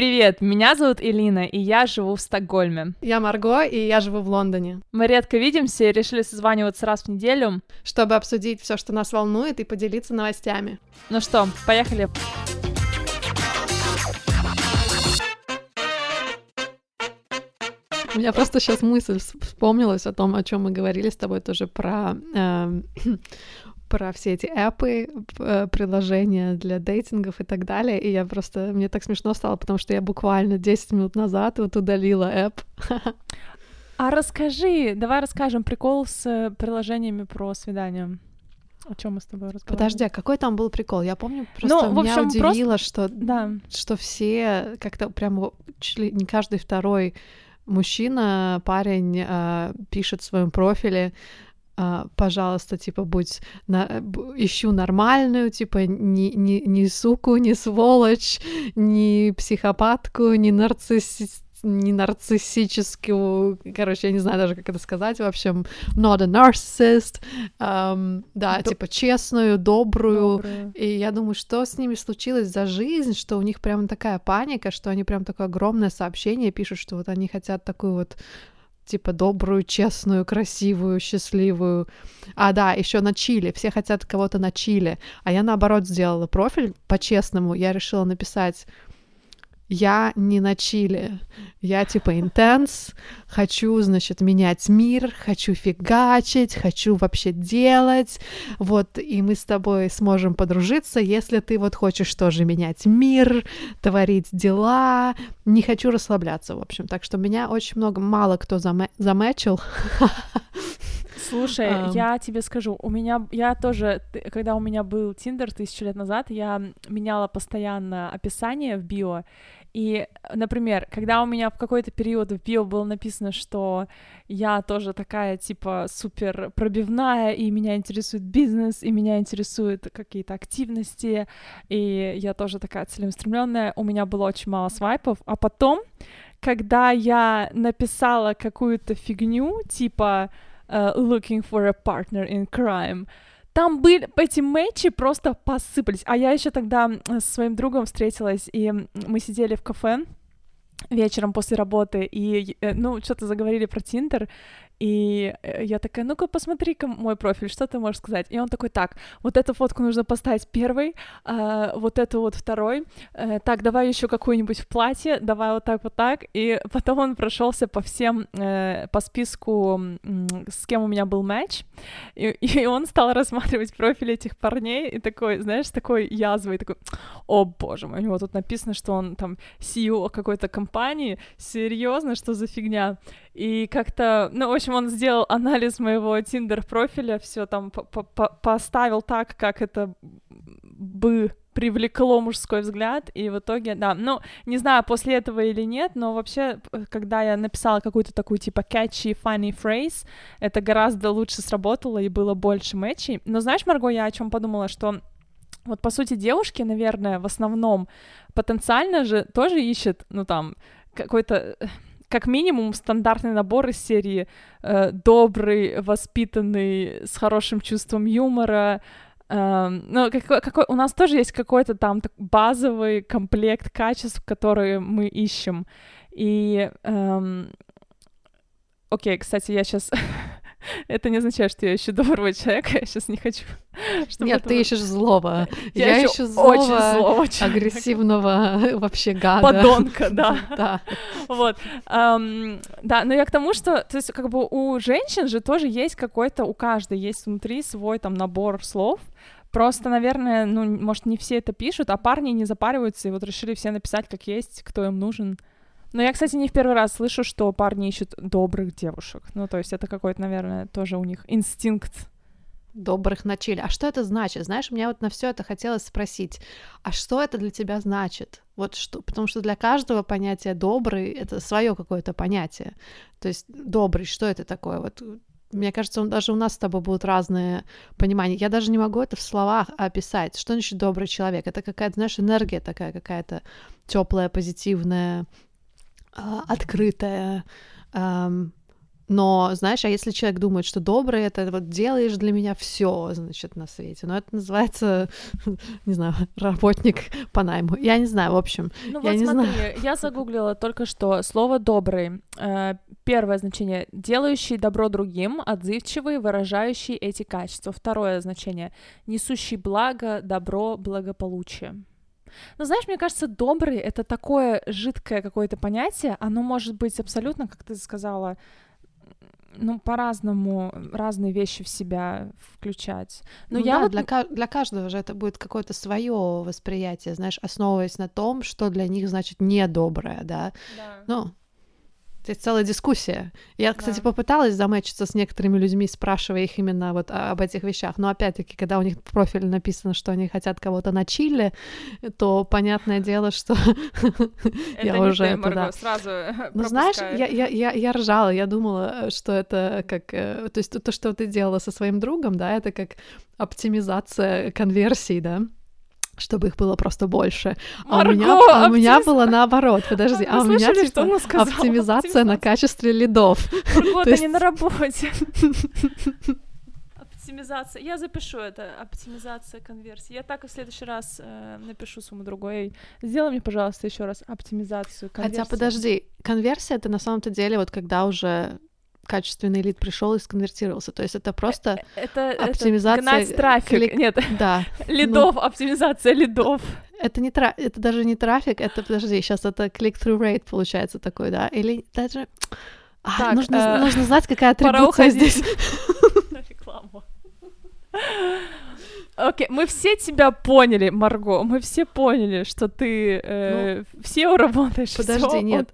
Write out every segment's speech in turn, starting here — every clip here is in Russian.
Привет, меня зовут Элина, и я живу в Стокгольме. Я Марго, и я живу в Лондоне. Мы редко видимся и решили созваниваться раз в неделю. Чтобы обсудить все, что нас волнует, и поделиться новостями. Ну что, поехали. У меня просто сейчас мысль вспомнилась о том, о чем мы говорили с тобой тоже про э, про все эти эпы, э, приложения для дейтингов и так далее, и я просто, мне так смешно стало, потому что я буквально 10 минут назад вот удалила эп. А расскажи, давай расскажем прикол с э, приложениями про свидание. О чем мы с тобой разговаривали? Подожди, а какой там был прикол? Я помню, просто ну, в общем, меня удивило, просто... что, да. что все как-то прям не каждый второй мужчина, парень э, пишет в своем профиле пожалуйста, типа, будь на, ищу нормальную, типа, не, не, не суку, не сволочь, не психопатку, не нарциссист не нарциссическую, короче, я не знаю даже, как это сказать, в общем, not a narcissist, um, да, Д- типа честную, добрую, добрую, и я думаю, что с ними случилось за жизнь, что у них прям такая паника, что они прям такое огромное сообщение пишут, что вот они хотят такую вот типа добрую, честную, красивую, счастливую. А, да, еще на Чили. Все хотят кого-то на Чили. А я наоборот сделала профиль по-честному. Я решила написать я не на чили, я типа интенс, хочу, значит, менять мир, хочу фигачить, хочу вообще делать, вот, и мы с тобой сможем подружиться, если ты вот хочешь тоже менять мир, творить дела, не хочу расслабляться, в общем, так что меня очень много, мало кто заме- замечил, Слушай, um. я тебе скажу, у меня, я тоже, когда у меня был Тиндер тысячу лет назад, я меняла постоянно описание в био, и, например, когда у меня в какой-то период в био было написано, что я тоже такая, типа, супер пробивная, и меня интересует бизнес, и меня интересуют какие-то активности, и я тоже такая целеустремленная, у меня было очень мало свайпов, а потом, когда я написала какую-то фигню, типа uh, looking for a partner in crime, там были эти матчи просто посыпались. А я еще тогда с своим другом встретилась, и мы сидели в кафе вечером после работы, и, э, ну, что-то заговорили про Тиндер, и э, я такая, ну-ка посмотри-ка мой профиль, что ты можешь сказать? И он такой, так, вот эту фотку нужно поставить первой, э, вот эту вот второй, э, так, давай еще какую-нибудь в платье, давай вот так, вот так. И потом он прошелся по всем, э, по списку, с кем у меня был матч, и, и он стал рассматривать профиль этих парней, и такой, знаешь, такой язвой, такой, о боже мой, у него тут написано, что он там CEO какой-то компании, серьезно, что за фигня? И как-то, ну, в общем, он сделал анализ моего Тиндер профиля, все там поставил так, как это бы привлекло мужской взгляд, и в итоге, да, ну, не знаю, после этого или нет, но вообще, когда я написала какую-то такую, типа, catchy, funny phrase, это гораздо лучше сработало, и было больше матчей. Но знаешь, Марго, я о чем подумала, что вот, по сути, девушки, наверное, в основном потенциально же тоже ищут, ну, там, какой-то как минимум стандартный набор из серии э, добрый, воспитанный, с хорошим чувством юмора. Э, ну, какой, какой, у нас тоже есть какой-то там базовый комплект качеств, которые мы ищем. И э, окей, кстати, я сейчас это не означает, что я ищу доброго человека, я сейчас не хочу. Чтобы Нет, ты ищешь злого. Я, я ищу злого, очень злого агрессивного вообще гада. Подонка, да. да. Вот. Um, да, но я к тому, что, то есть, как бы у женщин же тоже есть какой-то, у каждой есть внутри свой там набор слов, Просто, наверное, ну, может, не все это пишут, а парни не запариваются, и вот решили все написать, как есть, кто им нужен. Но я, кстати, не в первый раз слышу, что парни ищут добрых девушек. Ну, то есть это какой-то, наверное, тоже у них инстинкт добрых ночей. А что это значит? Знаешь, мне вот на все это хотелось спросить, а что это для тебя значит? Вот что, потому что для каждого понятие добрый это свое какое-то понятие. То есть добрый, что это такое? Вот мне кажется, даже у нас с тобой будут разные понимания. Я даже не могу это в словах описать. Что значит добрый человек? Это какая-то, знаешь, энергия такая какая-то теплая, позитивная, открытая, Но, знаешь, а если человек думает, что добрый, это вот делаешь для меня все, значит, на свете. Но это называется, не знаю, работник по найму. Я не знаю, в общем. Ну я вот не смотри, знаю. я загуглила только что слово добрый. Э, Первое значение делающий добро другим, отзывчивый, выражающий эти качества. Второе значение несущий благо, добро, благополучие. Ну, знаешь, мне кажется, добрый — это такое жидкое какое-то понятие, оно может быть абсолютно, как ты сказала, ну, по-разному разные вещи в себя включать. Но ну я да, вот... для, для каждого же это будет какое-то свое восприятие, знаешь, основываясь на том, что для них значит недоброе, да. Да. Ну, это целая дискуссия. Я, кстати, Да. попыталась замечиться с некоторыми людьми, спрашивая их именно вот о- об этих вещах. Но опять-таки, когда у них в профиле написано, что они хотят кого-то на чили, то понятное дело, что я уже туда. Сразу Ну, знаешь, я, ржала, я думала, что это как... э, То есть то, что ты делала со своим другом, да, это как оптимизация конверсий, да, чтобы их было просто больше. А у меня, Марго, а у меня было наоборот, подожди, а у меня слышали, типа что она сказала? оптимизация на Оптимизация. качестве лидов. Марго, То есть- не на работе. Оптимизация. Я запишу это. Оптимизация конверсии. Я так и в следующий раз э, напишу своему другу. Эй, сделай мне, пожалуйста, еще раз оптимизацию конверсии. Хотя, подожди, конверсия это на самом-то деле вот когда уже качественный лид пришел и сконвертировался. То есть это просто, Это, это оптимизация гнать трафик. клик- Нет, да, лидов, оптимизация лидов. это не тра... это даже не трафик, это, подожди, сейчас это click-through rate получается такой, да? Или даже... А, Так, нужно, э, нужно знать, какая атрибуция здесь. на рекламу. Окей, мы все тебя поняли, Марго. Мы все поняли, что ты э, все работаешь. Ну, подожди, всё нет.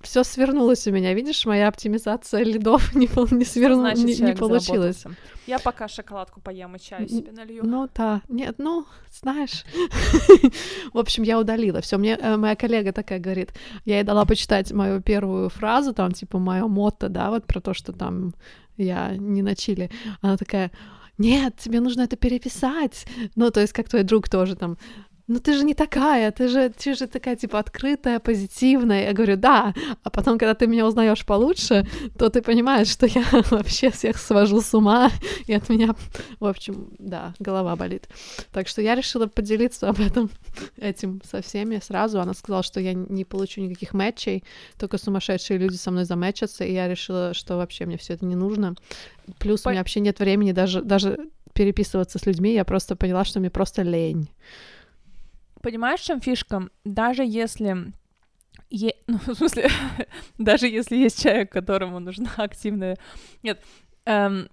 Все свернулось у меня, видишь, моя оптимизация лидов не, не, Что сверну- значит не, заработался? Я пока шоколадку поем и чаю себе налью. Ну да, нет, ну, знаешь. В общем, я удалила. Все, мне э, моя коллега такая говорит, я ей дала почитать мою первую фразу, там, типа, мое мотто, да, вот про то, что там я не на чили. Она такая, нет, тебе нужно это переписать. Ну, то есть, как твой друг тоже там, ну ты же не такая, ты же, ты же такая, типа, открытая, позитивная. Я говорю, да. А потом, когда ты меня узнаешь получше, то ты понимаешь, что я вообще всех свожу с ума, и от меня, в общем, да, голова болит. Так что я решила поделиться об этом этим со всеми сразу. Она сказала, что я не получу никаких матчей, только сумасшедшие люди со мной замэчатся, и я решила, что вообще мне все это не нужно. Плюс По- у меня вообще нет времени даже, даже переписываться с людьми, я просто поняла, что мне просто лень. Понимаешь, в чем фишка? Даже если... е- Ну, в смысле, даже если есть человек, которому нужна активная... Нет, эм,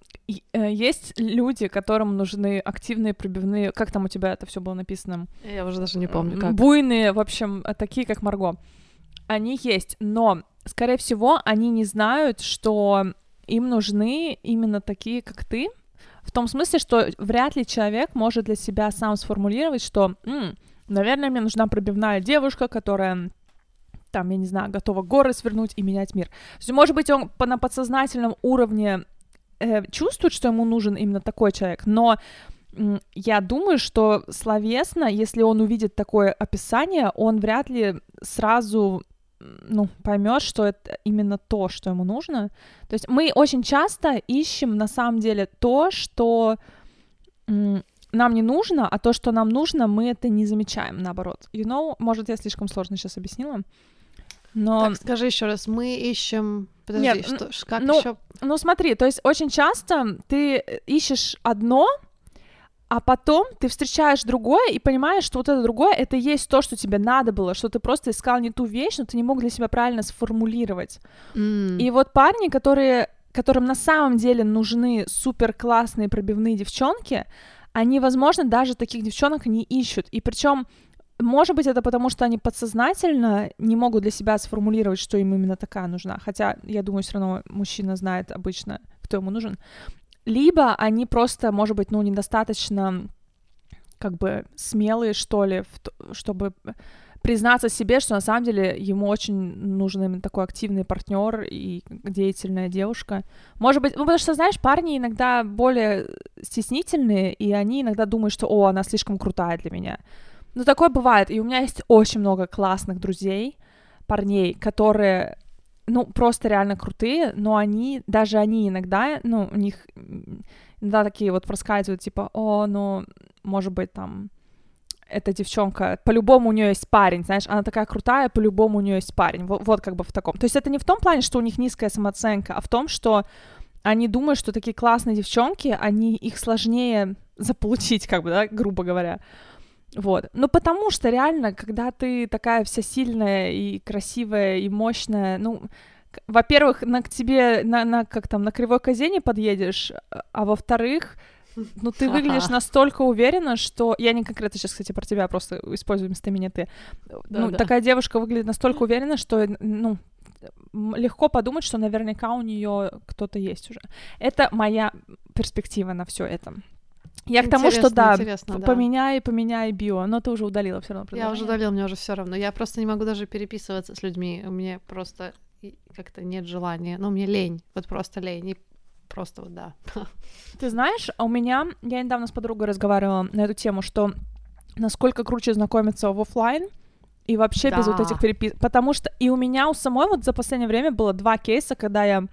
э, есть люди, которым нужны активные пробивные... Как там у тебя это все было написано? Я уже даже не помню, как. Буйные, в общем, э, такие, как Марго. Они есть, но, скорее всего, они не знают, что им нужны именно такие, как ты. В том смысле, что вряд ли человек может для себя сам сформулировать, что, «М, наверное, мне нужна пробивная девушка, которая там, я не знаю, готова горы свернуть и менять мир. То есть, может быть, он по, на подсознательном уровне э, чувствует, что ему нужен именно такой человек, но м, я думаю, что словесно, если он увидит такое описание, он вряд ли сразу ну, поймет, что это именно то, что ему нужно. То есть мы очень часто ищем на самом деле то, что нам не нужно, а то, что нам нужно, мы это не замечаем, наоборот. You know, может, я слишком сложно сейчас объяснила, но... Так, скажи еще раз, мы ищем... Подожди, Нет, что, как ну, еще? Ну смотри, то есть очень часто ты э, ищешь одно, а потом ты встречаешь другое и понимаешь, что вот это другое, это и есть то, что тебе надо было, что ты просто искал не ту вещь, но ты не мог для себя правильно сформулировать. И вот парни, которые, которым на самом деле нужны супер классные пробивные девчонки, они, возможно, даже таких девчонок не ищут. И причем, может быть, это потому, что они подсознательно не могут для себя сформулировать, что им именно такая нужна. Хотя, я думаю, все равно мужчина знает обычно, кто ему нужен. Либо они просто, может быть, ну, недостаточно как бы смелые, что ли, чтобы признаться себе, что на самом деле ему очень нужен именно такой активный партнер и деятельная девушка. Может быть, ну потому что, знаешь, парни иногда более стеснительные, и они иногда думают, что, о, она слишком крутая для меня. Ну, такое бывает, и у меня есть очень много классных друзей, парней, которые ну, просто реально крутые, но они, даже они иногда, ну, у них иногда такие вот проскальзывают, типа, о, ну, может быть, там, эта девчонка, по-любому у нее есть парень, знаешь, она такая крутая, по-любому у нее есть парень, вот, вот как бы в таком. То есть это не в том плане, что у них низкая самооценка, а в том, что они думают, что такие классные девчонки, они их сложнее заполучить, как бы, да, грубо говоря. Вот. Ну, потому что реально, когда ты такая вся сильная и красивая и мощная, ну, во-первых, на к тебе на, на как там на кривой козе не подъедешь, а во-вторых, ну ты выглядишь настолько уверенно, что я не конкретно сейчас, кстати, про тебя просто использую вместо меня ты. Да, ну да. такая девушка выглядит настолько уверенно, что ну легко подумать, что наверняка у нее кто-то есть уже. Это моя перспектива на все это. Я к тому, что да, да, поменяй, поменяй био, но ты уже удалила все равно. Я уже удалила, мне уже все равно. Я просто не могу даже переписываться с людьми. У меня просто как-то нет желания. Ну, мне лень, вот просто лень. И просто вот да. Ты знаешь, у меня, я недавно с подругой разговаривала на эту тему, что насколько круче знакомиться в офлайн, и вообще да. без вот этих переписок. Потому что и у меня у самой вот за последнее время было два кейса, когда я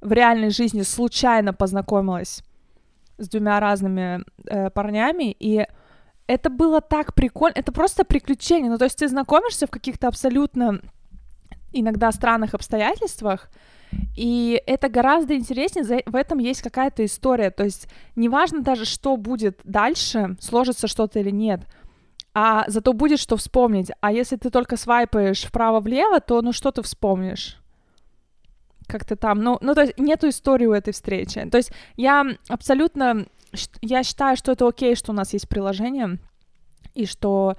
в реальной жизни случайно познакомилась с двумя разными э, парнями, и это было так прикольно, это просто приключение. Ну, то есть ты знакомишься в каких-то абсолютно иногда странных обстоятельствах, и это гораздо интереснее, в этом есть какая-то история. То есть неважно даже, что будет дальше, сложится что-то или нет, а зато будет что вспомнить. А если ты только свайпаешь вправо-влево, то ну что ты вспомнишь? Как-то там, ну, ну, то есть нету истории у этой встречи. То есть я абсолютно, я считаю, что это окей, что у нас есть приложение, и что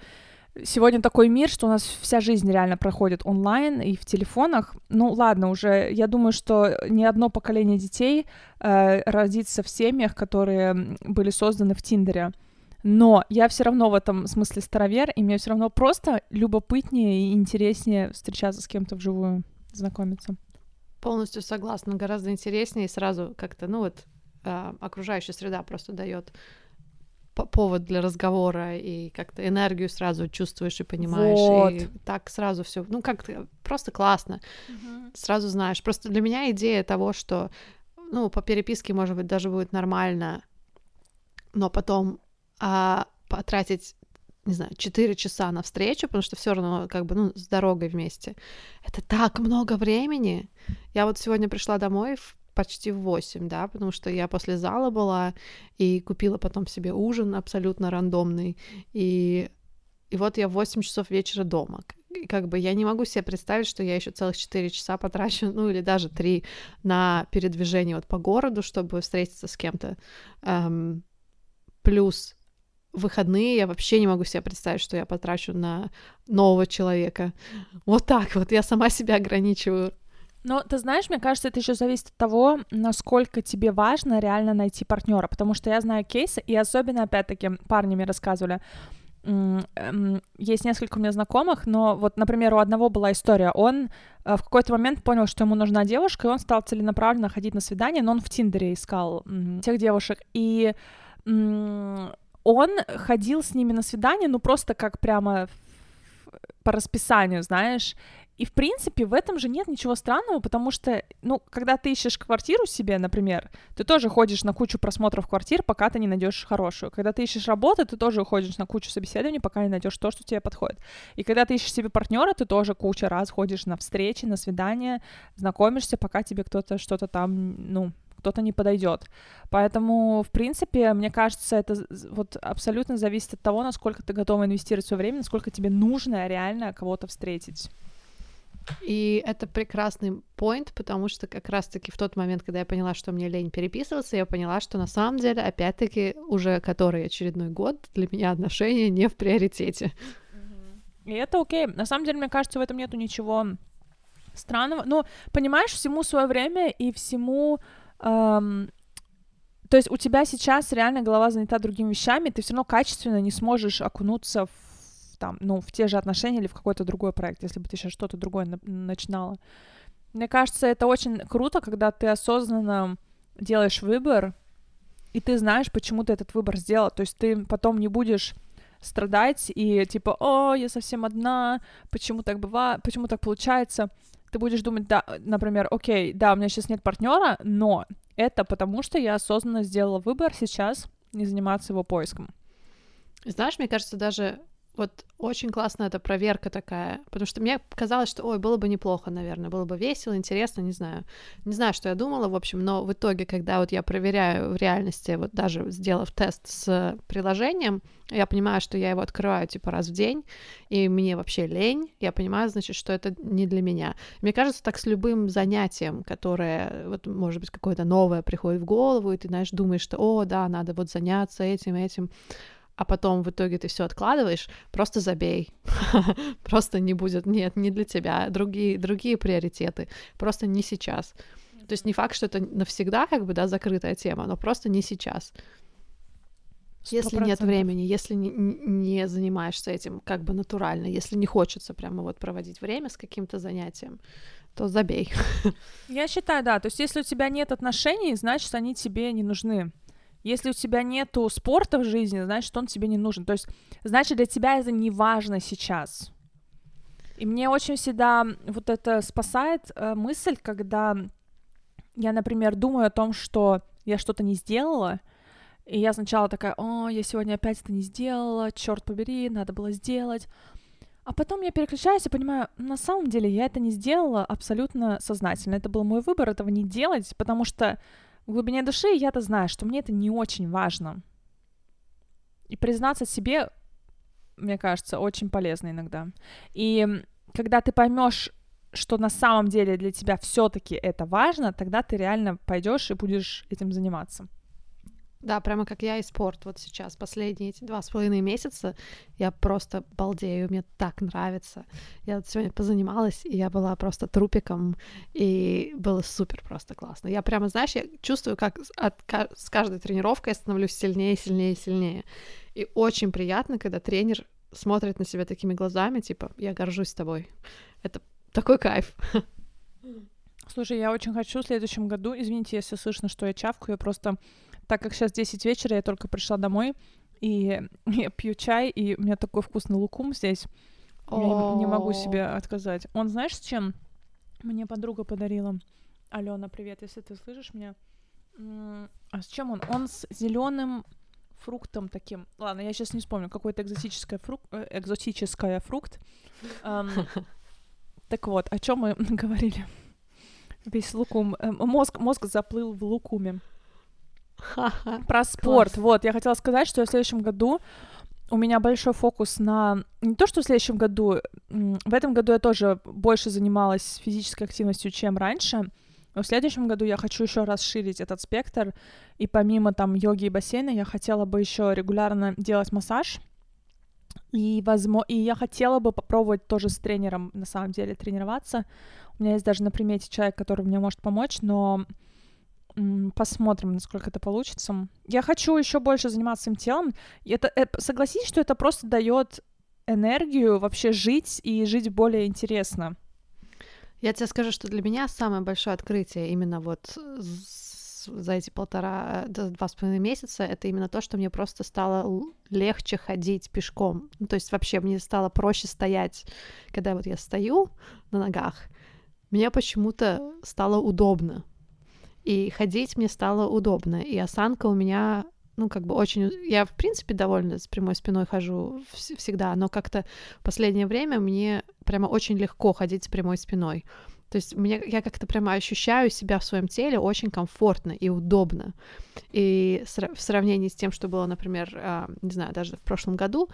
сегодня такой мир, что у нас вся жизнь реально проходит онлайн и в телефонах. Ну ладно, уже я думаю, что ни одно поколение детей э, родится в семьях, которые были созданы в Тиндере. Но я все равно в этом смысле старовер, и мне все равно просто любопытнее и интереснее встречаться с кем-то вживую, знакомиться. Полностью согласна. Гораздо интереснее сразу как-то, ну вот, э, окружающая среда просто дает повод для разговора и как-то энергию сразу чувствуешь и понимаешь вот. и так сразу все ну как то просто классно угу. сразу знаешь просто для меня идея того что ну по переписке может быть даже будет нормально но потом а, потратить не знаю, 4 часа на встречу, потому что все равно как бы, ну, с дорогой вместе. Это так много времени. Я вот сегодня пришла домой в почти в 8, да, потому что я после зала была и купила потом себе ужин абсолютно рандомный, и, и вот я в 8 часов вечера дома. Как бы я не могу себе представить, что я еще целых 4 часа потрачу, ну или даже 3 на передвижение вот по городу, чтобы встретиться с кем-то. Эм, плюс выходные я вообще не могу себе представить, что я потрачу на нового человека. Вот так вот, я сама себя ограничиваю. Но ты знаешь, мне кажется, это еще зависит от того, насколько тебе важно реально найти партнера, потому что я знаю кейсы, и особенно, опять-таки, парни мне рассказывали, эм, есть несколько у меня знакомых, но вот, например, у одного была история, он э, в какой-то момент понял, что ему нужна девушка, и он стал целенаправленно ходить на свидание, но он в Тиндере искал тех девушек, и он ходил с ними на свидание, ну просто как прямо по расписанию, знаешь, и, в принципе, в этом же нет ничего странного, потому что, ну, когда ты ищешь квартиру себе, например, ты тоже ходишь на кучу просмотров квартир, пока ты не найдешь хорошую. Когда ты ищешь работу, ты тоже ходишь на кучу собеседований, пока не найдешь то, что тебе подходит. И когда ты ищешь себе партнера, ты тоже куча раз ходишь на встречи, на свидания, знакомишься, пока тебе кто-то что-то там, ну, кто-то не подойдет. Поэтому, в принципе, мне кажется, это вот абсолютно зависит от того, насколько ты готова инвестировать свое время, насколько тебе нужно реально кого-то встретить. И это прекрасный point, потому что как раз-таки в тот момент, когда я поняла, что мне лень переписываться, я поняла, что на самом деле, опять-таки, уже который очередной год для меня отношения не в приоритете. И это окей. На самом деле, мне кажется, в этом нету ничего странного. Ну, понимаешь, всему свое время и всему... Эм, то есть у тебя сейчас реально голова занята другими вещами, ты все равно качественно не сможешь окунуться в там, ну, в те же отношения или в какой-то другой проект, если бы ты сейчас что-то другое на- начинала. Мне кажется, это очень круто, когда ты осознанно делаешь выбор, и ты знаешь, почему ты этот выбор сделал. То есть ты потом не будешь страдать и типа, о, я совсем одна, почему так бывает, почему так получается. ты будешь думать, да, например, окей, да, у меня сейчас нет партнера, но это потому, что я осознанно сделала выбор сейчас не заниматься его поиском. Знаешь, мне кажется, даже вот очень классная эта проверка такая, потому что мне казалось, что, ой, было бы неплохо, наверное, было бы весело, интересно, не знаю. Не знаю, что я думала, в общем, но в итоге, когда вот я проверяю в реальности, вот даже сделав тест с приложением, я понимаю, что я его открываю, типа, раз в день, и мне вообще лень, я понимаю, значит, что это не для меня. Мне кажется, так с любым занятием, которое, вот, может быть, какое-то новое приходит в голову, и ты, знаешь, думаешь, что, о, да, надо вот заняться этим, этим, а потом в итоге ты все откладываешь, просто забей. просто не будет, нет, не для тебя, другие, другие приоритеты, просто не сейчас. То есть не факт, что это навсегда как бы, да, закрытая тема, но просто не сейчас. 100%. Если нет времени, если не, не занимаешься этим как бы натурально, если не хочется прямо вот проводить время с каким-то занятием, то забей. Я считаю, да. То есть если у тебя нет отношений, значит, они тебе не нужны. Если у тебя нету спорта в жизни, значит, он тебе не нужен. То есть, значит, для тебя это не важно сейчас. И мне очень всегда вот это спасает э, мысль, когда я, например, думаю о том, что я что-то не сделала, и я сначала такая, о, я сегодня опять это не сделала, черт побери, надо было сделать. А потом я переключаюсь и понимаю, на самом деле я это не сделала абсолютно сознательно. Это был мой выбор этого не делать, потому что в глубине души я-то знаю, что мне это не очень важно. И признаться себе, мне кажется, очень полезно иногда. И когда ты поймешь, что на самом деле для тебя все-таки это важно, тогда ты реально пойдешь и будешь этим заниматься. Да, прямо как я и спорт. Вот сейчас, последние эти два с половиной месяца, я просто балдею, мне так нравится. Я сегодня позанималась, и я была просто трупиком, и было супер просто классно. Я прямо, знаешь, я чувствую, как от, с каждой тренировкой я становлюсь сильнее, сильнее, сильнее. И очень приятно, когда тренер смотрит на себя такими глазами, типа, я горжусь тобой. Это такой кайф. Слушай, я очень хочу в следующем году, извините, если слышно, что я чавкаю, я просто так как сейчас 10 вечера, я только пришла домой, и я пью чай, и у меня такой вкусный лукум здесь. Я не могу себе отказать. Он знаешь, с чем? Мне подруга подарила. Алена, привет, если ты слышишь меня. А с чем он? Он с зеленым фруктом таким. Ладно, я сейчас не вспомню, какой-то экзотическое фрук... Э, экзотическое фрукт. Так вот, о чем мы говорили? Весь лукум. Э, мозг, мозг заплыл в лукуме. Про спорт. Класс. Вот, я хотела сказать, что в следующем году у меня большой фокус на... Не то, что в следующем году, в этом году я тоже больше занималась физической активностью, чем раньше, но в следующем году я хочу еще расширить этот спектр, и помимо там йоги и бассейна я хотела бы еще регулярно делать массаж, и, возможно, и я хотела бы попробовать тоже с тренером, на самом деле, тренироваться. У меня есть даже на примете человек, который мне может помочь, но Посмотрим, насколько это получится. Я хочу еще больше заниматься своим телом. Это, это, согласись, что это просто дает энергию вообще жить и жить более интересно. Я тебе скажу, что для меня самое большое открытие именно вот за эти полтора, два с половиной месяца, это именно то, что мне просто стало легче ходить пешком. Ну, то есть вообще мне стало проще стоять. Когда вот я стою на ногах, мне почему-то стало удобно. И ходить мне стало удобно. И осанка у меня, ну, как бы очень... Я, в принципе, довольна с прямой спиной хожу вс- всегда, но как-то в последнее время мне прямо очень легко ходить с прямой спиной. То есть мне, я как-то прямо ощущаю себя в своем теле очень комфортно и удобно. И в сравнении с тем, что было, например, а, не знаю, даже в прошлом году,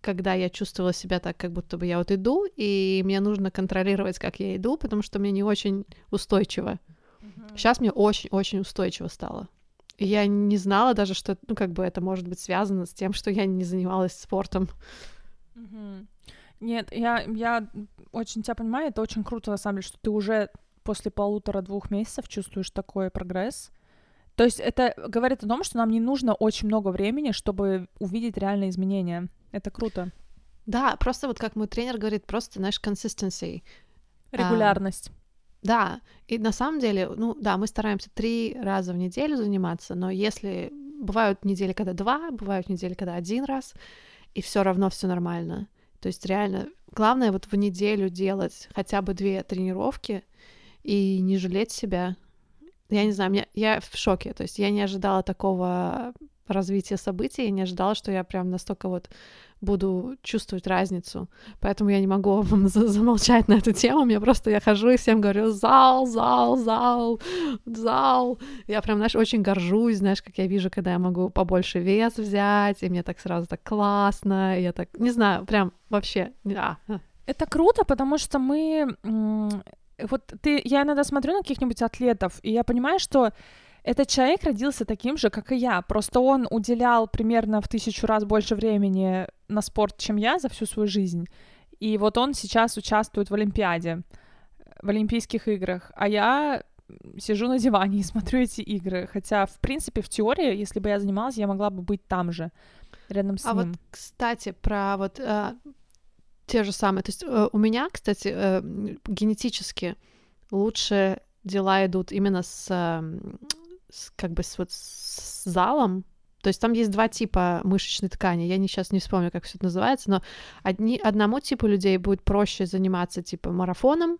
когда я чувствовала себя так, как будто бы я вот иду, и мне нужно контролировать, как я иду, потому что мне не очень устойчиво. Сейчас мне очень-очень устойчиво стало. И я не знала даже, что, ну, как бы это может быть связано с тем, что я не занималась спортом. Нет, я, я очень тебя понимаю, это очень круто, на самом деле, что ты уже после полутора-двух месяцев чувствуешь такой прогресс. То есть это говорит о том, что нам не нужно очень много времени, чтобы увидеть реальные изменения. Это круто. Да, просто вот как мой тренер говорит, просто, знаешь, consistency. Регулярность. Да, и на самом деле, ну да, мы стараемся три раза в неделю заниматься, но если бывают недели, когда два, бывают недели, когда один раз, и все равно все нормально. То есть реально главное вот в неделю делать хотя бы две тренировки и не жалеть себя. Я не знаю, меня, я в шоке, то есть я не ожидала такого развития событий, я не ожидала, что я прям настолько вот буду чувствовать разницу. Поэтому я не могу вам замолчать на эту тему. Мне просто я хожу и всем говорю зал, зал, зал, зал. Я прям, знаешь, очень горжусь, знаешь, как я вижу, когда я могу побольше вес взять, и мне так сразу так классно, и я так, не знаю, прям вообще, а. Это круто, потому что мы вот ты, я иногда смотрю на каких-нибудь атлетов, и я понимаю, что этот человек родился таким же, как и я. Просто он уделял примерно в тысячу раз больше времени на спорт, чем я за всю свою жизнь. И вот он сейчас участвует в Олимпиаде, в Олимпийских играх. А я сижу на диване и смотрю эти игры. Хотя, в принципе, в теории, если бы я занималась, я могла бы быть там же, рядом с а ним. А вот, кстати, про вот э, те же самые. То есть э, у меня, кстати, э, генетически лучше дела идут именно с с, как бы с, вот, с залом. То есть там есть два типа мышечной ткани. Я не, сейчас не вспомню, как все это называется, но одни, одному типу людей будет проще заниматься типа марафоном,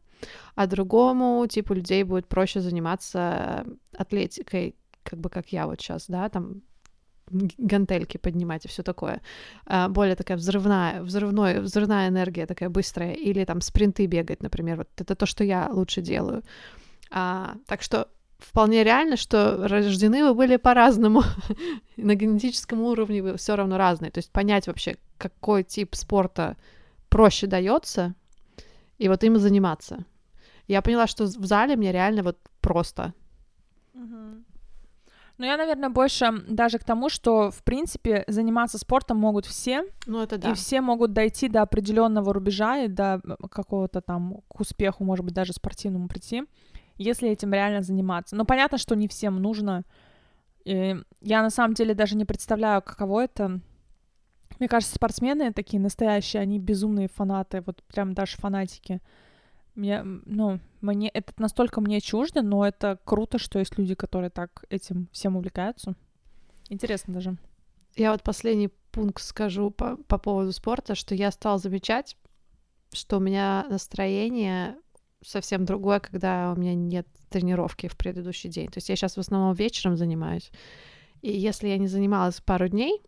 а другому типу людей будет проще заниматься атлетикой, как бы как я вот сейчас, да, там гантельки поднимать и все такое. А, более такая взрывная, взрывной, взрывная энергия такая быстрая. Или там спринты бегать, например. Вот это то, что я лучше делаю. А, так что вполне реально, что рождены вы были по-разному. На генетическом уровне вы все равно разные. То есть понять вообще, какой тип спорта проще дается, и вот им заниматься. Я поняла, что в зале мне реально вот просто. Ну, я, наверное, больше даже к тому, что, в принципе, заниматься спортом могут все. Ну, это да. И все могут дойти до определенного рубежа и до какого-то там к успеху, может быть, даже спортивному прийти если этим реально заниматься. Но понятно, что не всем нужно. И я на самом деле даже не представляю, каково это. Мне кажется, спортсмены такие настоящие, они безумные фанаты, вот прям даже фанатики. Мне, ну, мне это настолько мне чуждо, но это круто, что есть люди, которые так этим всем увлекаются. Интересно даже. Я вот последний пункт скажу по, по поводу спорта, что я стала замечать, что у меня настроение совсем другое, когда у меня нет тренировки в предыдущий день. То есть я сейчас в основном вечером занимаюсь. И если я не занималась пару дней,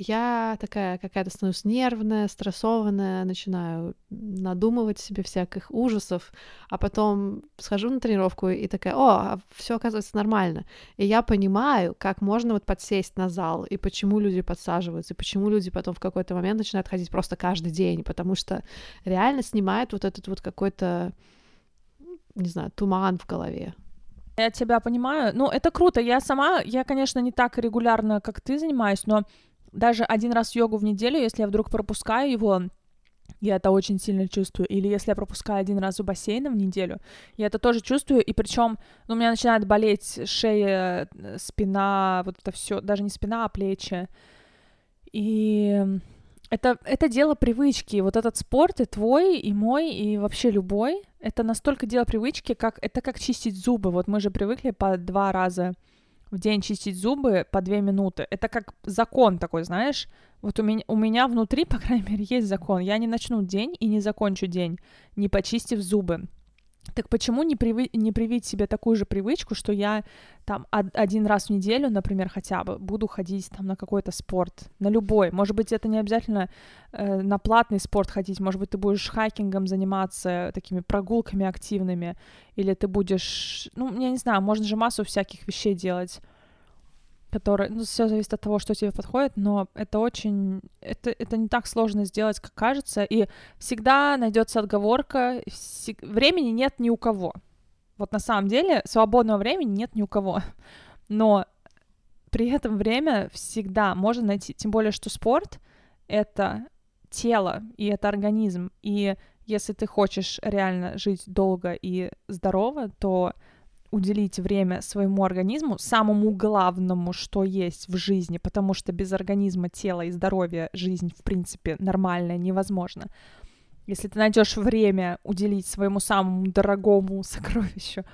я такая какая-то становлюсь нервная, стрессованная, начинаю надумывать себе всяких ужасов, а потом схожу на тренировку и такая, о, а все оказывается нормально. И я понимаю, как можно вот подсесть на зал, и почему люди подсаживаются, и почему люди потом в какой-то момент начинают ходить просто каждый день, потому что реально снимает вот этот вот какой-то, не знаю, туман в голове. Я тебя понимаю. Ну, это круто. Я сама, я, конечно, не так регулярно, как ты занимаюсь, но даже один раз йогу в неделю, если я вдруг пропускаю его, я это очень сильно чувствую. Или если я пропускаю один раз у бассейна в неделю, я это тоже чувствую. И причем, ну, у меня начинает болеть шея, э, спина, вот это все, даже не спина, а плечи. И это, это дело привычки. Вот этот спорт и твой, и мой, и вообще любой, это настолько дело привычки, как это как чистить зубы. Вот мы же привыкли по два раза в день чистить зубы по две минуты. Это как закон такой, знаешь. Вот у меня, у меня внутри, по крайней мере, есть закон. Я не начну день и не закончу день, не почистив зубы. Так почему не, привы... не привить себе такую же привычку, что я там один раз в неделю, например, хотя бы буду ходить там на какой-то спорт, на любой. Может быть, это не обязательно э, на платный спорт ходить, может быть, ты будешь хайкингом заниматься, такими прогулками активными, или ты будешь, ну, я не знаю, можно же массу всяких вещей делать которые, ну, все зависит от того, что тебе подходит, но это очень, это, это не так сложно сделать, как кажется, и всегда найдется отговорка, всег... времени нет ни у кого. Вот на самом деле свободного времени нет ни у кого, но при этом время всегда можно найти, тем более, что спорт — это тело, и это организм, и если ты хочешь реально жить долго и здорово, то уделить время своему организму, самому главному, что есть в жизни, потому что без организма, тела и здоровья жизнь, в принципе, нормальная невозможна. Если ты найдешь время уделить своему самому дорогому сокровищу,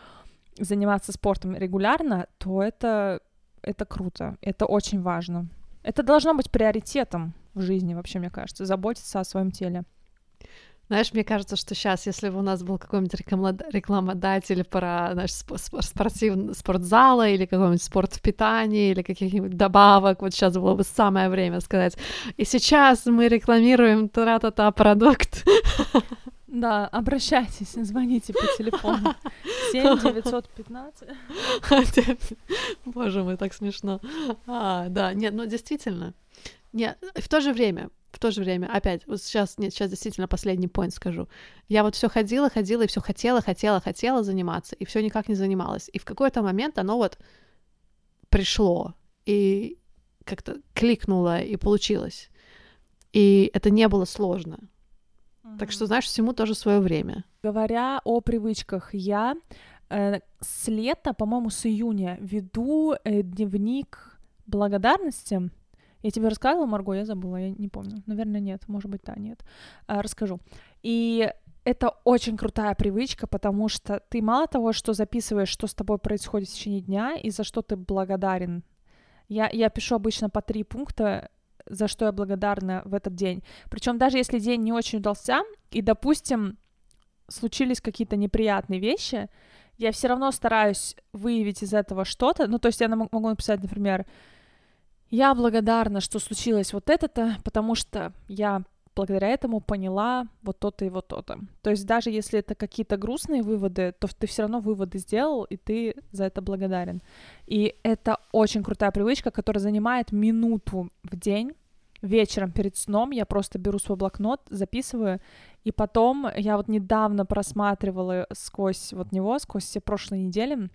заниматься спортом регулярно, то это, это круто, это очень важно. Это должно быть приоритетом в жизни, вообще, мне кажется, заботиться о своем теле. Знаешь, мне кажется, что сейчас, если бы у нас был какой-нибудь рекламодатель про наш спортивный спортзала или какой-нибудь спорт в питании или каких-нибудь добавок, вот сейчас было бы самое время сказать. И сейчас мы рекламируем тра-та-та продукт. Да, обращайтесь, звоните по телефону 7 915. Боже мой, так смешно. А, да, нет, ну действительно. Нет, в то же время, в то же время, опять, вот сейчас, нет, сейчас действительно последний point скажу. Я вот все ходила, ходила и все хотела, хотела, хотела заниматься, и все никак не занималась. И в какой-то момент оно вот пришло, и как-то кликнуло, и получилось. И это не было сложно. Mm-hmm. Так что, знаешь, всему тоже свое время. Говоря о привычках, я э, с лета, по-моему, с июня веду э, дневник благодарности я тебе рассказывала, Марго, я забыла, я не помню. Наверное, нет, может быть, да, нет. А, расскажу. И это очень крутая привычка, потому что ты мало того, что записываешь, что с тобой происходит в течение дня и за что ты благодарен. Я, я пишу обычно по три пункта, за что я благодарна в этот день. Причем даже если день не очень удался, и, допустим, случились какие-то неприятные вещи, я все равно стараюсь выявить из этого что-то. Ну, то есть я могу написать, например, я благодарна, что случилось вот это-то, потому что я благодаря этому поняла вот то-то и вот то-то. То есть даже если это какие-то грустные выводы, то ты все равно выводы сделал, и ты за это благодарен. И это очень крутая привычка, которая занимает минуту в день. Вечером перед сном я просто беру свой блокнот, записываю, и потом я вот недавно просматривала сквозь вот него, сквозь все прошлые недели,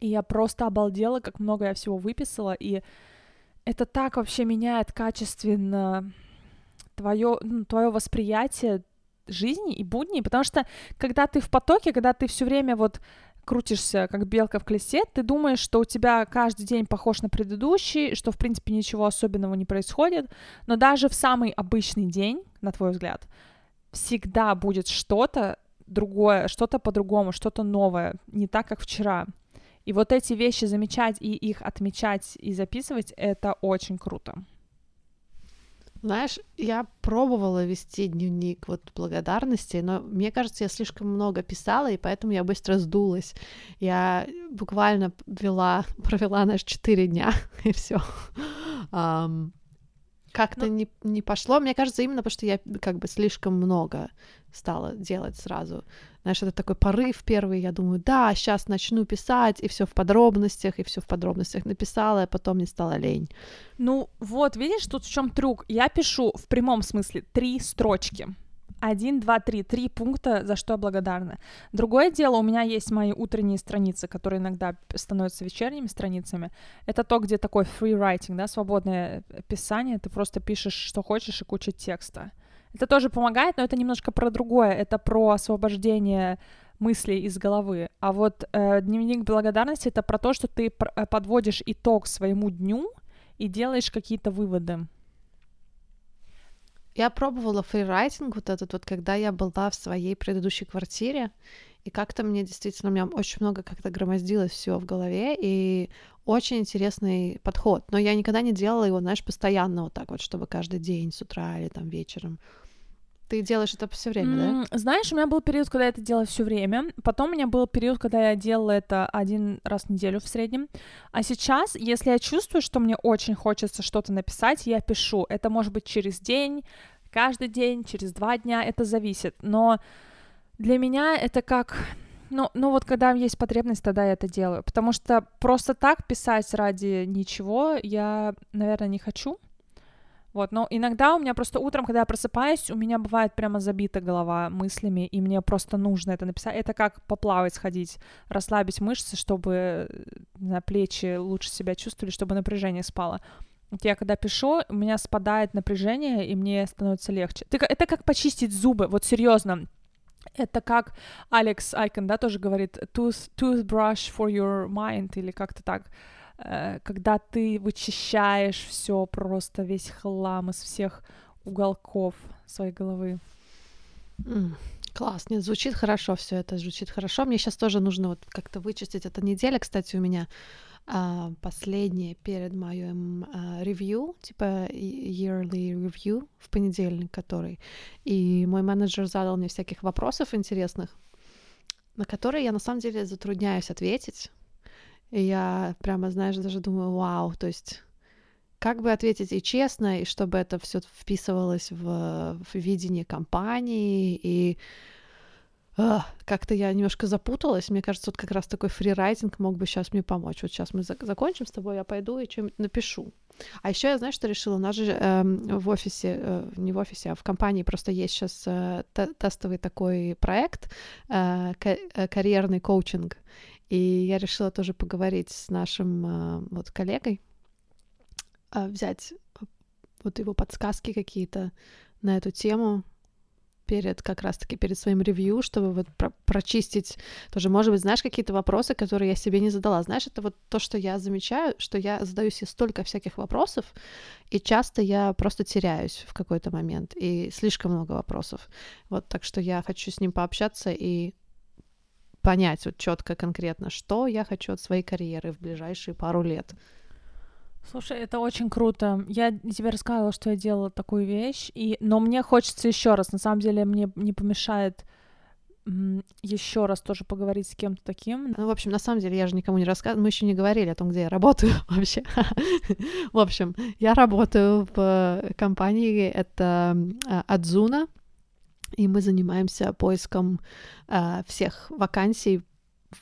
и я просто обалдела, как много я всего выписала, и это так вообще меняет качественно твое, ну, твое восприятие жизни и будней, потому что когда ты в потоке, когда ты все время вот крутишься, как белка в колесе, ты думаешь, что у тебя каждый день похож на предыдущий, что, в принципе, ничего особенного не происходит, но даже в самый обычный день, на твой взгляд, всегда будет что-то другое, что-то по-другому, что-то новое, не так, как вчера. И вот эти вещи замечать и их отмечать и записывать, это очень круто. Знаешь, я пробовала вести дневник вот благодарности, но мне кажется, я слишком много писала, и поэтому я быстро сдулась. Я буквально вела, провела, знаешь, четыре дня, и все. Um, как-то ну... не, не пошло. Мне кажется, именно потому что я как бы слишком много стала делать сразу. Знаешь, это такой порыв первый, я думаю, да, сейчас начну писать, и все в подробностях, и все в подробностях написала, а потом мне стало лень. Ну вот, видишь, тут в чем трюк. Я пишу в прямом смысле три строчки. Один, два, три. Три пункта, за что я благодарна. Другое дело, у меня есть мои утренние страницы, которые иногда становятся вечерними страницами. Это то, где такой free writing, да, свободное писание. Ты просто пишешь, что хочешь, и куча текста. Это тоже помогает, но это немножко про другое. Это про освобождение мыслей из головы. А вот э, дневник благодарности это про то, что ты подводишь итог своему дню и делаешь какие-то выводы. Я пробовала фрирайтинг вот этот вот, когда я была в своей предыдущей квартире, и как-то мне действительно, у меня очень много как-то громоздилось все в голове, и очень интересный подход. Но я никогда не делала его, знаешь, постоянно вот так вот, чтобы каждый день с утра или там вечером. Ты делаешь это все время, mm, да? Знаешь, у меня был период, когда я это делала все время. Потом у меня был период, когда я делала это один раз в неделю в среднем. А сейчас, если я чувствую, что мне очень хочется что-то написать, я пишу. Это может быть через день, каждый день, через два дня, это зависит. Но для меня это как ну, ну вот когда есть потребность, тогда я это делаю. Потому что просто так писать ради ничего я, наверное, не хочу. Вот, но иногда у меня просто утром, когда я просыпаюсь, у меня бывает прямо забита голова мыслями, и мне просто нужно это написать. Это как поплавать сходить, расслабить мышцы, чтобы на плечи лучше себя чувствовали, чтобы напряжение спало. Вот я когда пишу, у меня спадает напряжение, и мне становится легче. Это как почистить зубы, вот серьезно. Это как Алекс Айкон, да, тоже говорит, Tooth, toothbrush for your mind, или как-то так, э, когда ты вычищаешь все просто, весь хлам из всех уголков своей головы. Mm, класс, нет, звучит хорошо все это, звучит хорошо. Мне сейчас тоже нужно вот как-то вычистить. Эта неделя, кстати, у меня а, последнее перед моим а, ревью, типа yearly review в понедельник, который. И мой менеджер задал мне всяких вопросов интересных, на которые я на самом деле затрудняюсь ответить. И я прямо, знаешь, даже думаю, вау, то есть как бы ответить и честно, и чтобы это все вписывалось в, в видение компании, и как-то я немножко запуталась. Мне кажется, вот как раз такой фрирайтинг мог бы сейчас мне помочь. Вот сейчас мы за- закончим с тобой, я пойду и что-нибудь напишу. А еще я, знаешь, что решила? У нас же э, в офисе, э, не в офисе, а в компании просто есть сейчас э, тестовый такой проект, э, ка- карьерный коучинг. И я решила тоже поговорить с нашим э, вот коллегой, э, взять вот его подсказки какие-то на эту тему, перед как раз-таки перед своим ревью, чтобы вот про прочистить тоже, может быть, знаешь, какие-то вопросы, которые я себе не задала. Знаешь, это вот то, что я замечаю, что я задаю себе столько всяких вопросов, и часто я просто теряюсь в какой-то момент, и слишком много вопросов. Вот так что я хочу с ним пообщаться и понять вот четко, конкретно, что я хочу от своей карьеры в ближайшие пару лет. Слушай, это очень круто. Я тебе рассказывала, что я делала такую вещь, и... но мне хочется еще раз. На самом деле мне не помешает еще раз тоже поговорить с кем-то таким. Ну, в общем, на самом деле, я же никому не рассказывала, мы еще не говорили о том, где я работаю вообще. в общем, я работаю в компании, это Адзуна, и мы занимаемся поиском э, всех вакансий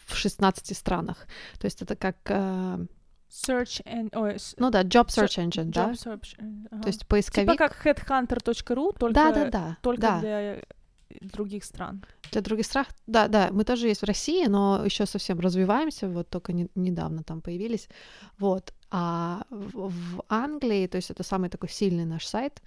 в 16 странах. То есть это как э, Search and... Ой, ну да, Job Search Engine, job да? Search, ага. То есть поисковик... Типа как headhunter.ru, только, да, да, да, только да. для других стран. Для других стран, да, да, мы тоже есть в России, но еще совсем развиваемся, вот только не, недавно там появились, вот. А в, в Англии, то есть это самый такой сильный наш сайт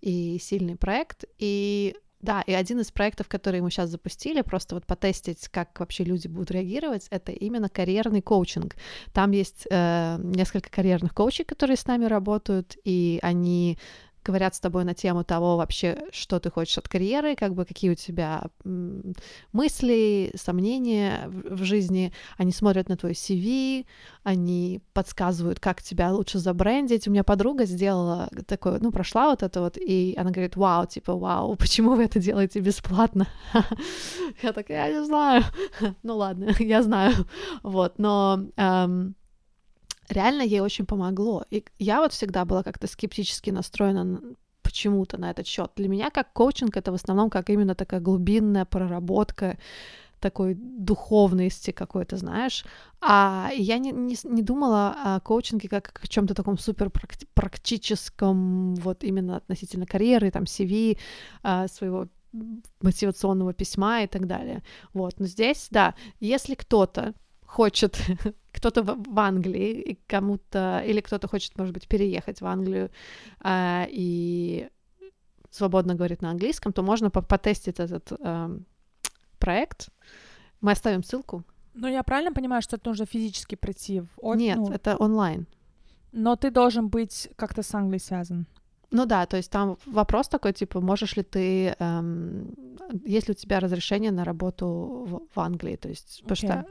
и сильный проект, и да, и один из проектов, которые мы сейчас запустили, просто вот потестить, как вообще люди будут реагировать, это именно карьерный коучинг. Там есть э, несколько карьерных коучей, которые с нами работают, и они говорят с тобой на тему того вообще, что ты хочешь от карьеры, как бы какие у тебя мысли, сомнения в, жизни. Они смотрят на твой CV, они подсказывают, как тебя лучше забрендить. У меня подруга сделала такое, ну, прошла вот это вот, и она говорит, вау, типа, вау, почему вы это делаете бесплатно? Я такая, я не знаю. Ну ладно, я знаю. Вот, но реально ей очень помогло. И я вот всегда была как-то скептически настроена почему-то на этот счет. Для меня как коучинг это в основном как именно такая глубинная проработка такой духовности какой-то, знаешь. А я не, не, не думала о коучинге как о чем-то таком супер практическом, вот именно относительно карьеры, там, CV, а, своего мотивационного письма и так далее. Вот, но здесь, да, если кто-то хочет кто-то в, Англии и кому-то или кто-то хочет, может быть, переехать в Англию э, и свободно говорит на английском, то можно потестить этот э, проект. Мы оставим ссылку. Ну, я правильно понимаю, что это нужно физически прийти в офис? Нет, ну... это онлайн. Но ты должен быть как-то с Англией связан. Ну да, то есть там вопрос такой, типа, можешь ли ты, эм, есть ли у тебя разрешение на работу в, в Англии, то есть, okay. потому что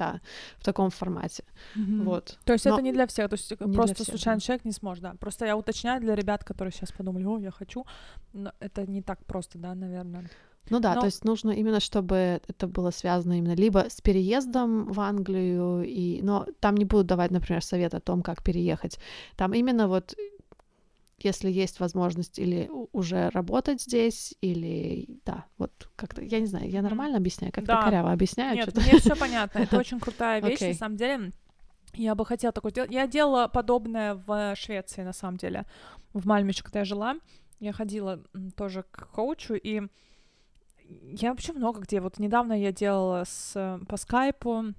да, в таком формате. Mm-hmm. Вот. То есть Но это не для всех, то есть просто случайный человек не сможет, да. Просто я уточняю для ребят, которые сейчас подумали, о, я хочу, но это не так просто, да, наверное. Ну да, Но... то есть нужно именно, чтобы это было связано именно либо с переездом в Англию, и... но там не будут давать, например, совет о том, как переехать. Там именно вот если есть возможность или уже работать здесь, или да, вот как-то, я не знаю, я нормально объясняю, как-то да. коряво объясняю. Нет, мне все понятно, это очень крутая вещь, okay. на самом деле. Я бы хотела такое сделать. Я делала подобное в Швеции, на самом деле, в Мальме, когда я жила. Я ходила тоже к коучу, и я вообще много где. Вот недавно я делала с, по скайпу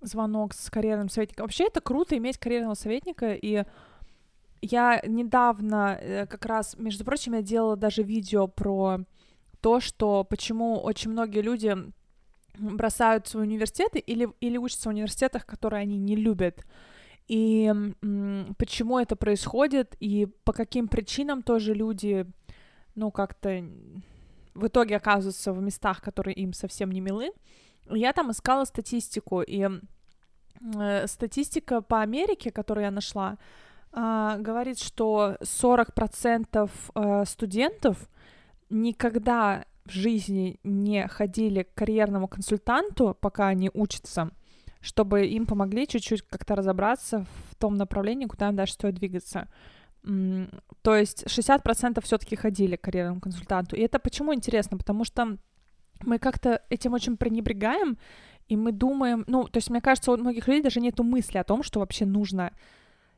звонок с карьерным советником. Вообще это круто иметь карьерного советника, и я недавно, э, как раз, между прочим, я делала даже видео про то, что почему очень многие люди бросают свои университеты или, или учатся в университетах, которые они не любят. И почему это происходит, и по каким причинам тоже люди, ну, как-то в итоге оказываются в местах, которые им совсем не милы. Я там искала статистику, и э, статистика по Америке, которую я нашла, говорит, что 40% э, студентов никогда в жизни не ходили к карьерному консультанту, пока они учатся, чтобы им помогли чуть-чуть как-то разобраться в том направлении, куда им дальше стоит двигаться. То есть 60% все-таки ходили к карьерному консультанту. И это почему интересно? Потому что мы как-то этим очень пренебрегаем, и мы думаем, ну, то есть мне кажется, у многих людей даже нету мысли о том, что вообще нужно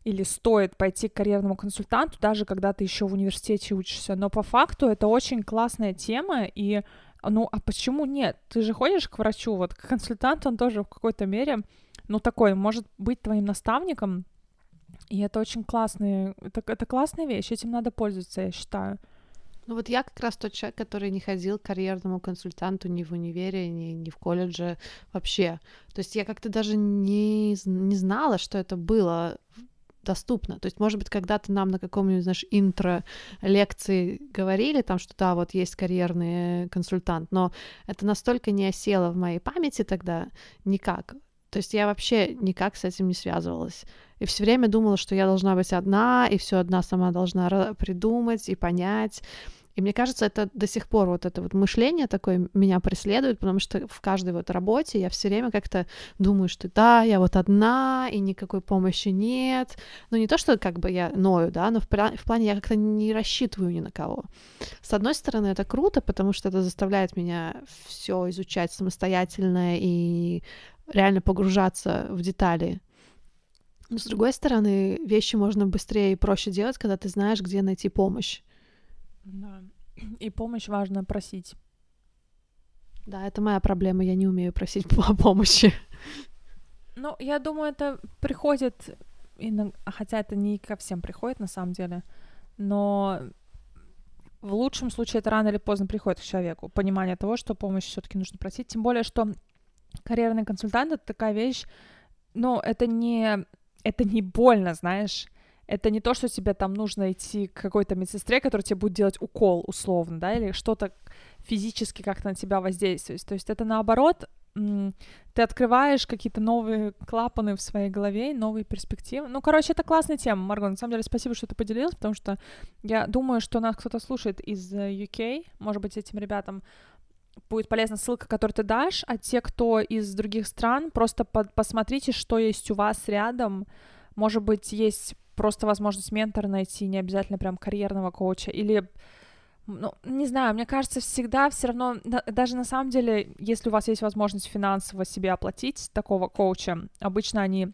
или стоит пойти к карьерному консультанту, даже когда ты еще в университете учишься. Но по факту это очень классная тема, и ну а почему нет? Ты же ходишь к врачу, вот к консультанту он тоже в какой-то мере, ну такой, может быть твоим наставником, и это очень классная, это, это классная вещь, этим надо пользоваться, я считаю. Ну вот я как раз тот человек, который не ходил к карьерному консультанту ни в универе, ни, ни в колледже вообще. То есть я как-то даже не, не знала, что это было доступно. То есть, может быть, когда-то нам на каком-нибудь, знаешь, интро-лекции говорили там, что да, вот есть карьерный консультант, но это настолько не осело в моей памяти тогда никак. То есть я вообще никак с этим не связывалась. И все время думала, что я должна быть одна, и все одна сама должна придумать и понять. И мне кажется, это до сих пор вот это вот мышление такое меня преследует, потому что в каждой вот работе я все время как-то думаю, что да, я вот одна, и никакой помощи нет. Ну, не то, что как бы я ною, да, но в, в плане я как-то не рассчитываю ни на кого. С одной стороны, это круто, потому что это заставляет меня все изучать самостоятельно и реально погружаться в детали. Но с другой стороны, вещи можно быстрее и проще делать, когда ты знаешь, где найти помощь. Да. И помощь важно просить. Да, это моя проблема, я не умею просить о помощи. Ну, я думаю, это приходит, хотя это не ко всем приходит на самом деле, но в лучшем случае это рано или поздно приходит к человеку. Понимание того, что помощь все-таки нужно просить. Тем более, что карьерный консультант это такая вещь, ну, это не, это не больно, знаешь это не то, что тебе там нужно идти к какой-то медсестре, которая тебе будет делать укол условно, да, или что-то физически как-то на тебя воздействует. То есть это наоборот, ты открываешь какие-то новые клапаны в своей голове, новые перспективы. Ну, короче, это классная тема, Марго. На самом деле, спасибо, что ты поделилась, потому что я думаю, что нас кто-то слушает из UK. Э, Может быть, этим ребятам будет полезна ссылка, которую ты дашь, а те, кто из других стран, просто по посмотрите, что есть у вас рядом. Может быть, есть просто возможность ментора найти, не обязательно прям карьерного коуча, или ну, не знаю, мне кажется, всегда все равно, даже на самом деле, если у вас есть возможность финансово себе оплатить такого коуча, обычно они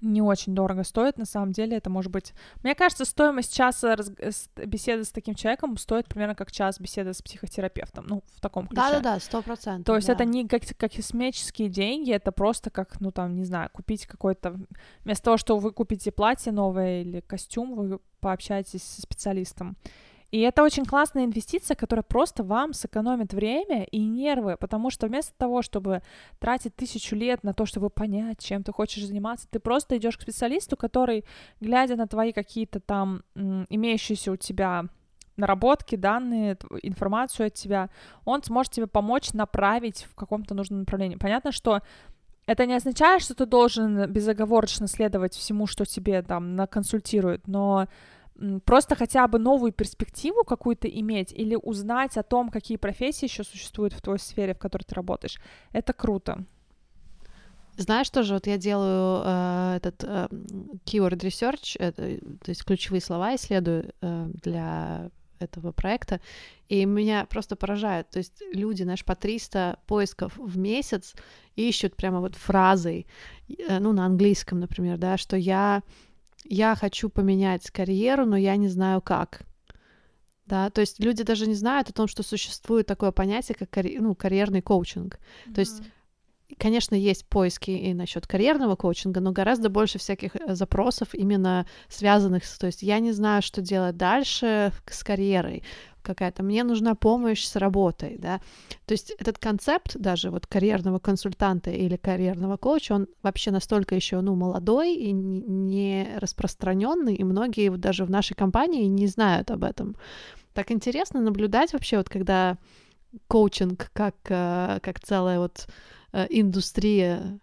не очень дорого стоит, на самом деле это может быть... Мне кажется, стоимость часа раз... беседы с таким человеком стоит примерно как час беседы с психотерапевтом, ну, в таком ключе. Да-да-да, сто процентов. То есть да. это не как, как космические деньги, это просто как, ну, там, не знаю, купить какой-то... Вместо того, что вы купите платье новое или костюм, вы пообщаетесь со специалистом. И это очень классная инвестиция, которая просто вам сэкономит время и нервы, потому что вместо того, чтобы тратить тысячу лет на то, чтобы понять, чем ты хочешь заниматься, ты просто идешь к специалисту, который, глядя на твои какие-то там имеющиеся у тебя наработки, данные, информацию от тебя, он сможет тебе помочь направить в каком-то нужном направлении. Понятно, что это не означает, что ты должен безоговорочно следовать всему, что тебе там наконсультируют, но просто хотя бы новую перспективу какую-то иметь или узнать о том, какие профессии еще существуют в твоей сфере, в которой ты работаешь, это круто. Знаешь тоже, вот я делаю э, этот э, keyword research, это, то есть ключевые слова исследую э, для этого проекта, и меня просто поражает. То есть люди, знаешь, по 300 поисков в месяц ищут прямо вот фразой, э, ну, на английском, например, да, что я я хочу поменять карьеру, но я не знаю как. Да, то есть люди даже не знают о том, что существует такое понятие, как карь... ну, карьерный коучинг. Mm-hmm. То есть Конечно, есть поиски и насчет карьерного коучинга, но гораздо больше всяких э, запросов именно связанных с, то есть я не знаю, что делать дальше с карьерой какая-то, мне нужна помощь с работой, да. То есть этот концепт даже вот карьерного консультанта или карьерного коуча, он вообще настолько еще, ну, молодой и не распространенный, и многие вот даже в нашей компании не знают об этом. Так интересно наблюдать вообще, вот когда коучинг как, э, как целая вот индустрия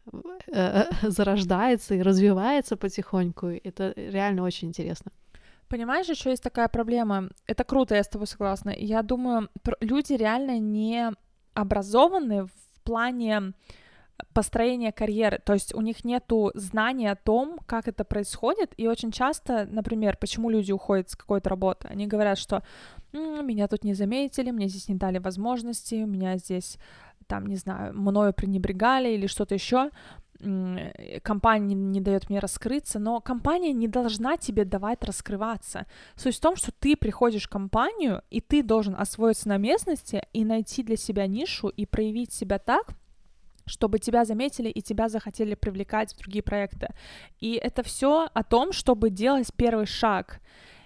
э, зарождается и развивается потихоньку. Это реально очень интересно. Понимаешь, еще есть такая проблема. Это круто, я с тобой согласна. Я думаю, люди реально не образованы в плане построения карьеры, то есть у них нету знания о том, как это происходит, и очень часто, например, почему люди уходят с какой-то работы, они говорят, что меня тут не заметили, мне здесь не дали возможности, меня здесь, там, не знаю, мною пренебрегали или что-то еще, компания не дает мне раскрыться, но компания не должна тебе давать раскрываться. Суть в том, что ты приходишь в компанию, и ты должен освоиться на местности и найти для себя нишу и проявить себя так, чтобы тебя заметили и тебя захотели привлекать в другие проекты. И это все о том, чтобы делать первый шаг.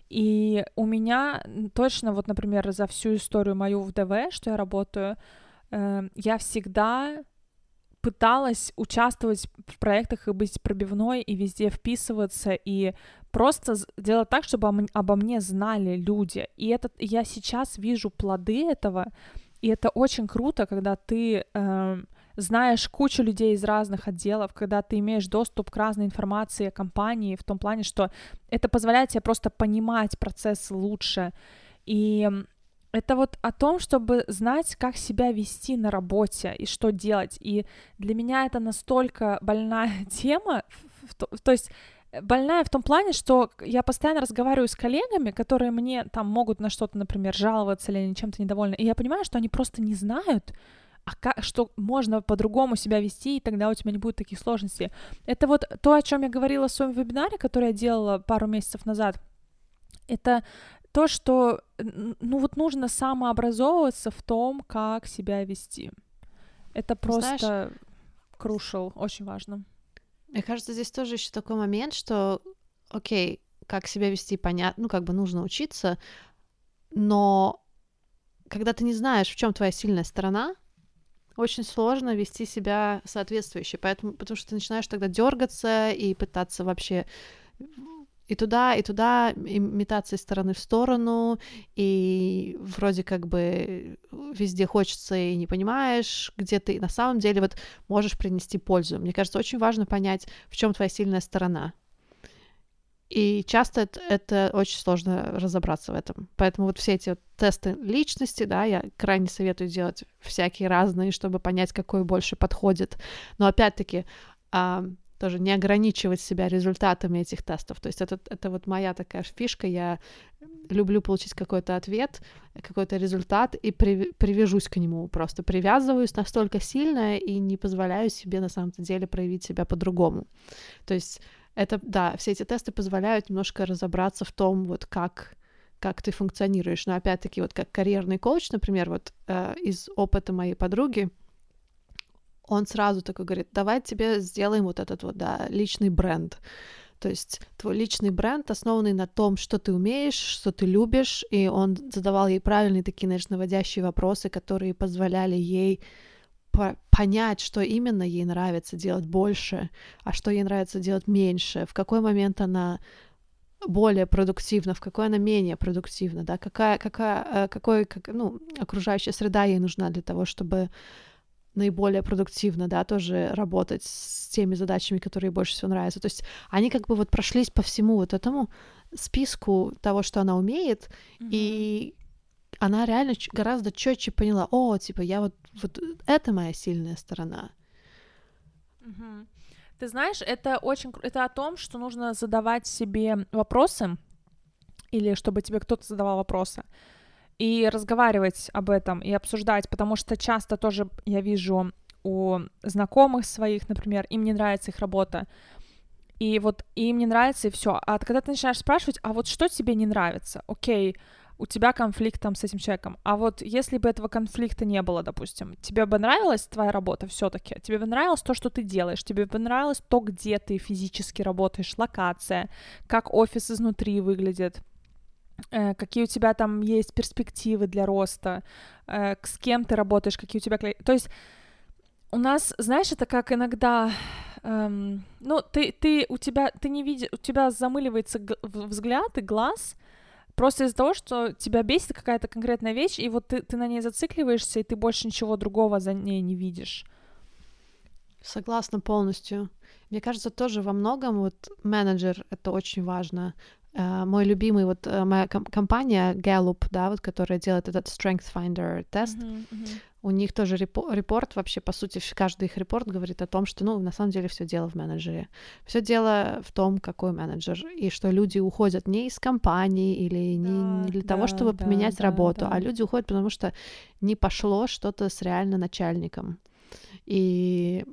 И у меня точно, вот, например, за всю историю мою в ДВ, что я работаю, э, я всегда пыталась участвовать в проектах и быть пробивной, и везде вписываться, и просто делать так, чтобы обо мне знали люди. И это я сейчас вижу плоды этого, и это очень круто, когда ты э, знаешь кучу людей из разных отделов, когда ты имеешь доступ к разной информации о компании, в том плане, что это позволяет тебе просто понимать процесс лучше. И это вот о том, чтобы знать, как себя вести на работе и что делать. И для меня это настолько больная тема, то есть больная в том плане, что я постоянно разговариваю с коллегами, которые мне там могут на что-то, например, жаловаться или они чем-то недовольны, и я понимаю, что они просто не знают, а как, что можно по-другому себя вести, и тогда у тебя не будет таких сложностей. Это вот то, о чем я говорила в своем вебинаре, который я делала пару месяцев назад. Это то, что, ну вот нужно самообразовываться в том, как себя вести. Это просто Знаешь, crucial, очень важно. Мне кажется, здесь тоже еще такой момент, что, окей, как себя вести, понятно, ну как бы нужно учиться, но когда ты не знаешь, в чем твоя сильная сторона, очень сложно вести себя соответствующе, поэтому, потому что ты начинаешь тогда дергаться и пытаться вообще и туда, и туда, и стороны в сторону, и вроде как бы везде хочется и не понимаешь, где ты на самом деле вот можешь принести пользу. Мне кажется, очень важно понять, в чем твоя сильная сторона. И часто это, это очень сложно разобраться в этом. Поэтому вот все эти вот тесты личности, да, я крайне советую делать всякие разные, чтобы понять, какой больше подходит. Но опять-таки, тоже не ограничивать себя результатами этих тестов. То есть это, это вот моя такая фишка, я люблю получить какой-то ответ, какой-то результат и при, привяжусь к нему, просто привязываюсь настолько сильно и не позволяю себе на самом деле проявить себя по-другому. То есть это, да, все эти тесты позволяют немножко разобраться в том, вот как как ты функционируешь. Но опять-таки, вот как карьерный коуч, например, вот э, из опыта моей подруги, он сразу такой говорит, давай тебе сделаем вот этот вот, да, личный бренд. То есть твой личный бренд, основанный на том, что ты умеешь, что ты любишь, и он задавал ей правильные такие, знаешь, наводящие вопросы, которые позволяли ей понять, что именно ей нравится делать больше, а что ей нравится делать меньше, в какой момент она более продуктивна, в какой она менее продуктивна, да, какая, какая, э, какой, как, ну, окружающая среда ей нужна для того, чтобы наиболее продуктивно, да, тоже работать с теми задачами, которые больше всего нравятся. То есть они как бы вот прошлись по всему вот этому списку того, что она умеет, mm-hmm. и она реально гораздо четче поняла, о, типа, я вот, вот это моя сильная сторона. Угу. Ты знаешь, это очень, это о том, что нужно задавать себе вопросы, или чтобы тебе кто-то задавал вопросы, и разговаривать об этом, и обсуждать, потому что часто тоже я вижу у знакомых своих, например, им не нравится их работа, и вот им не нравится, и все. А когда ты начинаешь спрашивать, а вот что тебе не нравится? Окей, у тебя конфликт там с этим человеком. А вот если бы этого конфликта не было, допустим, тебе бы нравилась твоя работа все-таки? Тебе бы нравилось то, что ты делаешь? Тебе бы нравилось то, где ты физически работаешь, локация, как офис изнутри выглядит? Э, какие у тебя там есть перспективы для роста, э, с кем ты работаешь, какие у тебя... То есть у нас, знаешь, это как иногда, эм, ну, ты, ты, у тебя, ты не видишь, у тебя замыливается взгляд и глаз, Просто из-за того, что тебя бесит какая-то конкретная вещь, и вот ты, ты на ней зацикливаешься, и ты больше ничего другого за ней не видишь. Согласна полностью. Мне кажется, тоже во многом вот менеджер — это очень важно. Uh, мой любимый, вот uh, моя ком- компания Gallup, да, вот, которая делает этот Strength Finder тест, uh-huh, uh-huh. у них тоже репо- репорт, вообще, по сути, каждый их репорт говорит о том, что, ну, на самом деле все дело в менеджере. Все дело в том, какой менеджер, и что люди уходят не из компании или не, да, не для да, того, чтобы да, поменять да, работу, да. а люди уходят, потому что не пошло что-то с реально начальником. И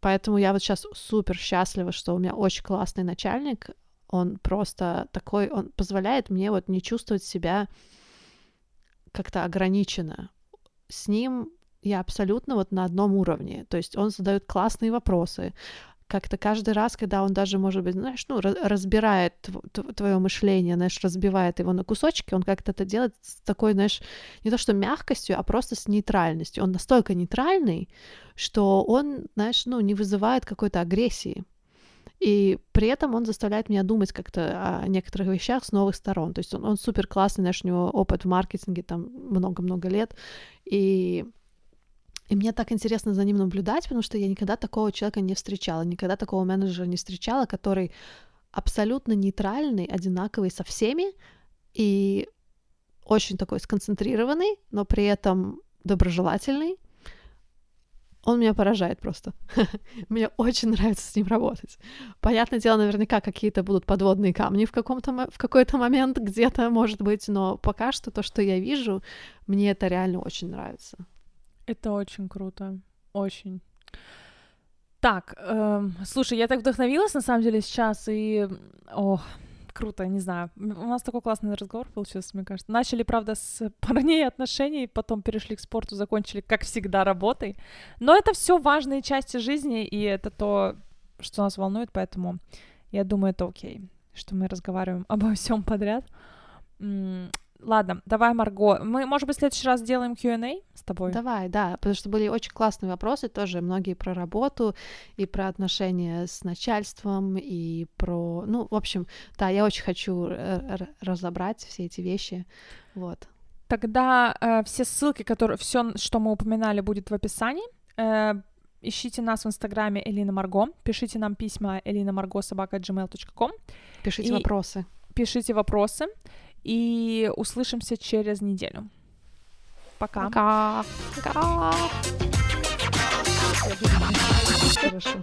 поэтому я вот сейчас супер счастлива, что у меня очень классный начальник, он просто такой, он позволяет мне вот не чувствовать себя как-то ограниченно. С ним я абсолютно вот на одном уровне. То есть он задает классные вопросы. Как-то каждый раз, когда он даже, может быть, знаешь, ну, разбирает твое мышление, знаешь, разбивает его на кусочки, он как-то это делает с такой, знаешь, не то что мягкостью, а просто с нейтральностью. Он настолько нейтральный, что он, знаешь, ну, не вызывает какой-то агрессии. И при этом он заставляет меня думать как-то о некоторых вещах с новых сторон. То есть он, он супер классный, наш у него опыт в маркетинге там много-много лет. И и мне так интересно за ним наблюдать, потому что я никогда такого человека не встречала, никогда такого менеджера не встречала, который абсолютно нейтральный, одинаковый со всеми и очень такой сконцентрированный, но при этом доброжелательный, он меня поражает просто. Мне очень нравится с ним работать. Понятное дело, наверняка какие-то будут подводные камни в, каком-то, в какой-то момент где-то, может быть, но пока что то, что я вижу, мне это реально очень нравится. Это очень круто. Очень. Так, эм, слушай, я так вдохновилась на самом деле сейчас, и... О, круто, не знаю. У нас такой классный разговор получился, мне кажется. Начали, правда, с парней отношений, потом перешли к спорту, закончили, как всегда, работой. Но это все важные части жизни, и это то, что нас волнует, поэтому я думаю, это окей, что мы разговариваем обо всем подряд. Ладно, давай, Марго. Мы, может быть, в следующий раз сделаем Q&A с тобой? Давай, да, потому что были очень классные вопросы, тоже многие про работу и про отношения с начальством, и про... Ну, в общем, да, я очень хочу разобрать все эти вещи, вот. Тогда э, все ссылки, которые... все, что мы упоминали, будет в описании. Э, ищите нас в Инстаграме Элина Марго, пишите нам письма элина марго собака gmail.com. Пишите и вопросы. Пишите вопросы. И услышимся через неделю. Пока. Пока. Пока. Хорошо.